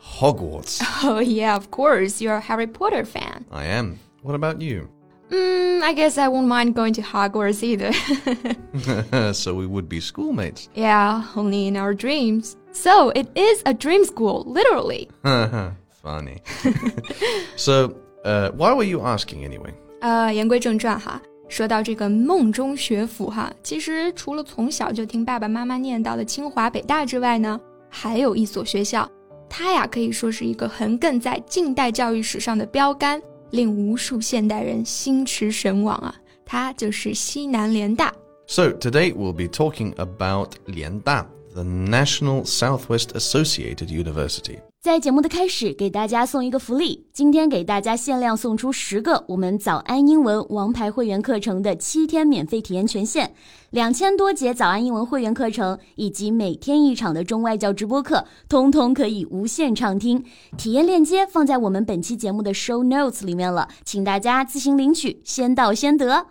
Hogwarts. Oh, yeah, of course. You're a Harry Potter fan. I am. What about you? Mm, I guess I won't mind going to Hogwarts either. so we would be schoolmates. Yeah, only in our dreams. So it is a dream school, literally. Funny. so, uh, why were you asking anyway? 呃，言归正传哈，说到这个梦中学府哈，其实除了从小就听爸爸妈妈念叨的清华、北大之外呢，还有一所学校 它呀可以说是一个横亘在近代教育史上的标杆，令无数现代人心驰神往啊！它就是西南联大。So today we'll be talking about 联大 the National Southwest Associated University. 在节目的开始，给大家送一个福利。今天给大家限量送出十个我们早安英文王牌会员课程的七天免费体验权限，两千多节早安英文会员课程以及每天一场的中外教直播课，通通可以无限畅听。体验链接放在我们本期节目的 show notes 里面了，请大家自行领取，先到先得。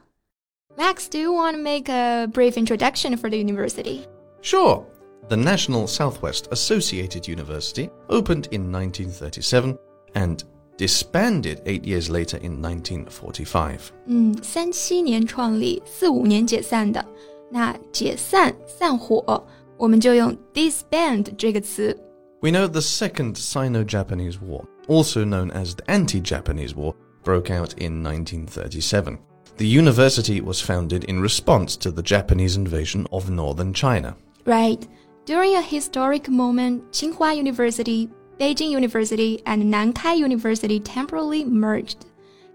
Max, do you want to make a brief introduction for the university? Sure. The National Southwest Associated University opened in 1937 and disbanded eight years later in 1945. 嗯，三七年创立，四五年解散的。那解散、散伙，我们就用 disband 这个词。We know the Second Sino-Japanese War, also known as the Anti-Japanese War, broke out in 1937. The university was founded in response to the Japanese invasion of northern China. Right. During a historic moment, Tsinghua University, Beijing University, and Nankai University temporarily merged.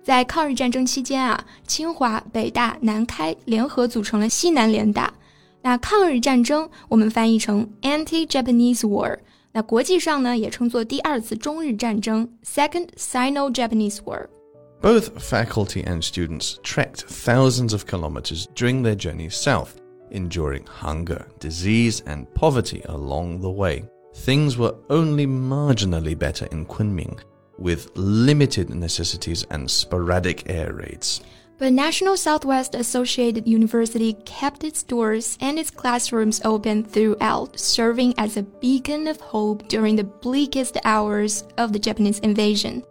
在抗日战争期间啊，清华、北大、南开联合组成了西南联大。那抗日战争我们翻译成 Anti-Japanese War，那国际上呢也称作第二次中日战争 Second Sino-Japanese War。Both faculty and students trekked thousands of kilometers during their journey south enduring hunger, disease, and poverty along the way. Things were only marginally better in Kunming, with limited necessities and sporadic air raids. But National Southwest Associated University kept its doors and its classrooms open throughout, serving as a beacon of hope during the bleakest hours of the Japanese invasion.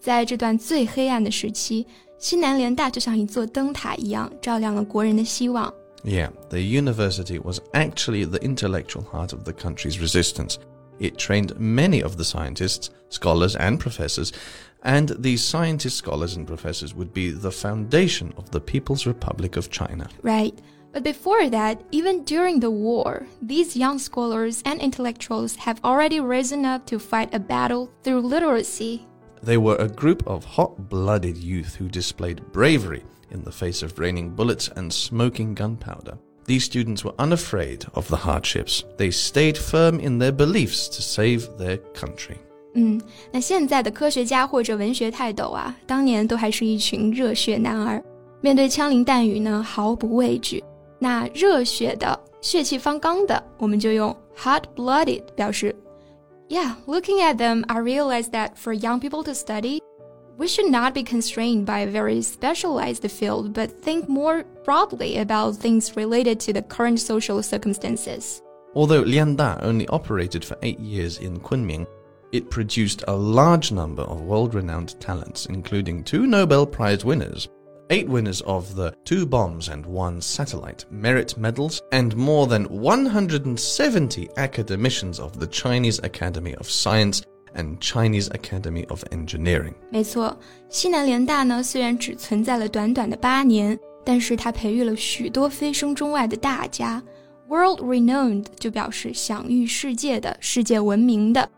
在这段最黑暗的时期，西南联大就像一座灯塔一样，照亮了国人的希望。 Yeah, the university was actually the intellectual heart of the country's resistance. It trained many of the scientists, scholars, and professors, and these scientists, scholars, and professors would be the foundation of the People's Republic of China. Right. But before that, even during the war, these young scholars and intellectuals have already risen up to fight a battle through literacy. They were a group of hot blooded youth who displayed bravery in the face of raining bullets and smoking gunpowder. These students were unafraid of the hardships. They stayed firm in their beliefs to save their country. 嗯，那现在的科学家或者文学泰斗啊，当年都还是一群热血男儿，面对枪林弹雨呢毫不畏惧。那热血的、血气方刚的，我们就用 hot-blooded 表示。Yeah, looking at them, I realized that for young people to study, we should not be constrained by a very specialized field, but think more broadly about things related to the current social circumstances. Although Lianda only operated for eight years in Kunming, it produced a large number of world renowned talents, including two Nobel Prize winners, eight winners of the Two Bombs and One Satellite merit medals, and more than 170 academicians of the Chinese Academy of Science and Chinese Academy of Engineering。没错，西南联大呢虽然只存在了短短的八年，但是它培育了许多飞升中外的大家。World renowned 就表示享誉世界的、世界闻名的，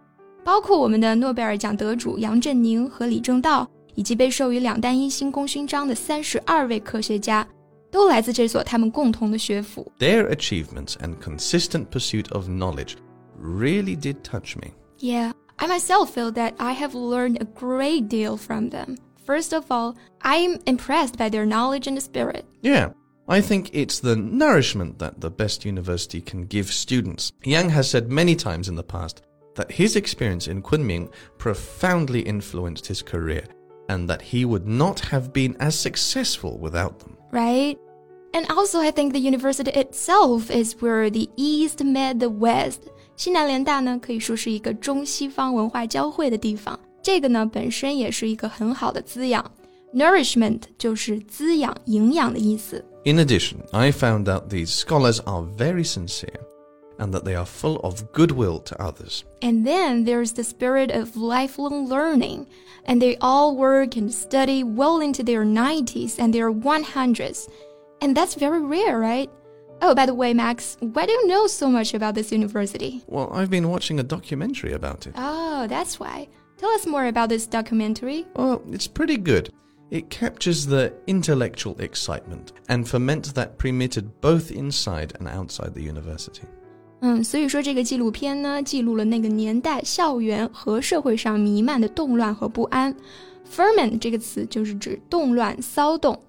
包括我们的诺贝尔奖得主杨振宁和李政道，以及被授予两弹一星功勋章的三十二位科学家。 都来自这所他们共同的学府。 Their achievements and consistent pursuit of knowledge really did touch me. Yeah, I myself feel that I have learned a great deal from them. First of all, I'm impressed by their knowledge and spirit. Yeah, I think it's the nourishment that the best university can give students. Yang has said many times in the past that his experience in Kunming profoundly influenced his career and that he would not have been as successful without them. right? And also, I think the university itself is where the East met the West. 西南联大呢，可以说是一个中西方文化交汇的地方。这个呢，本身也是一个很好的滋养。Nourishment 就是滋养、营养的意思。 In addition, I found out these scholars are very sincere and that they are full of goodwill to others. And then there's the spirit of lifelong learning. And they all work and study well into their 90s and their 100s. And that's very rare, right? Oh, by the way, Max, why do you know so much about this university? Well, I've been watching a documentary about it. Oh, that's why. Tell us more about this documentary. Well, it's pretty good. It captures the intellectual excitement and ferment that permitted both inside and outside the university. 嗯，所以说这个纪录片呢，记录了那个年代校园和社会上弥漫的动乱和不安。Ferment 这个词就是指动乱、骚动。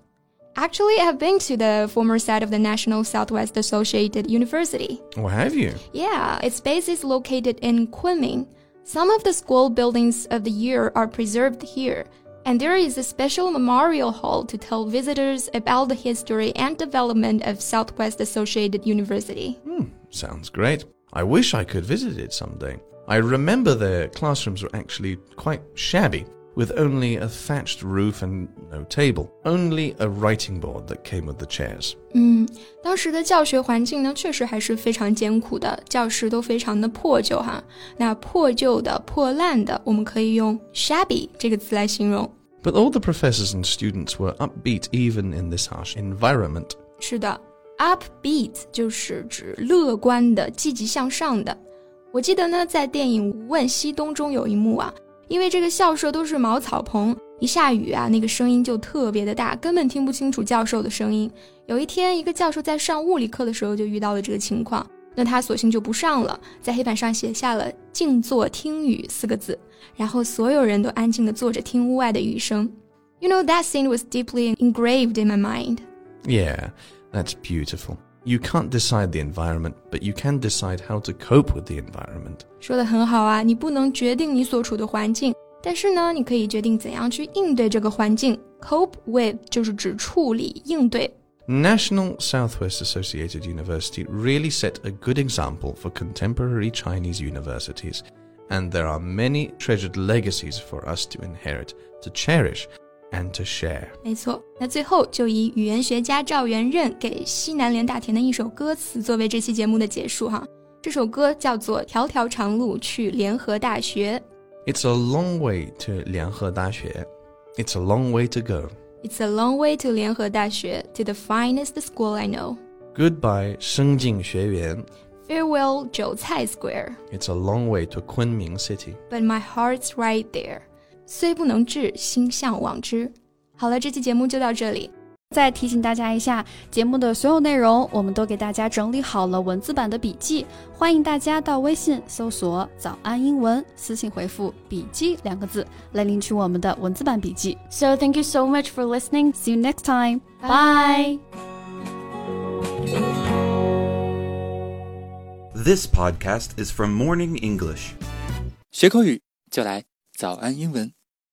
Actually, I've been to the former site of the National Southwest Associated University. Or have you? Yeah, its base is located in Kunming. Some of the school buildings of the year are preserved here, and there is a special memorial hall to tell visitors about the history and development of Southwest Associated University. Hmm, sounds great. I wish I could visit it someday. I remember their classrooms were actually quite shabby, with only a thatched roof and no table, only a writing board that came with the chairs. 嗯，当时的教学环境呢，确实还是非常艰苦的，教室都非常的破旧哈。那破旧的、破烂的，我们可以用 shabby 这个词来形容。 But all the professors and students were upbeat even in this harsh environment. 是的，upbeat 就是指乐观的、积极向上的。我记得呢，在电影《无问西东》中有一幕啊， 因为这个校舍都是茅草棚，一下雨啊，那个声音就特别的大，根本听不清楚教授的声音。有一天，一个教授在上物理课的时候就遇到了这个情况，那他索性就不上了，在黑板上写下了“静坐听雨”四个字，然后所有人都安静的坐着听屋外的雨声。You know that scene was deeply engraved in my mind. Yeah, that's beautiful. You can't decide the environment, but you can decide how to cope with the environment. 说的很好啊，你不能决定你所处的环境，但是呢，你可以决定怎样去应对这个环境。Cope with 就是指处理、应对。 National Southwest Associated University really set a good example for contemporary Chinese universities, and there are many treasured legacies for us to inherit, to cherish, and to share. 没错，那最后就以语言学家赵元任给西南联大填的一首歌词作为这期节目的结束哈。这首歌叫做《条条长路去联合大学》。It's a long way to 联合大学。It's a long way to go. It's a long way to 联合大学 to the finest school I know. Goodbye 圣经学院。Farewell 韭菜 Square. It's a long way to Kunming City. But my heart's right there. 虽不能至，心向往之。好了，这期节目就到这里。再提醒大家一下，节目的所有内容我们都给大家整理好了文字版的笔记，欢迎大家到微信搜索“早安英文”，私信回复“笔记”两个字来领取我们的文字版笔记。So thank you so much for listening. See you next time. Bye. This podcast is from Morning English. 学口语就来早安英文。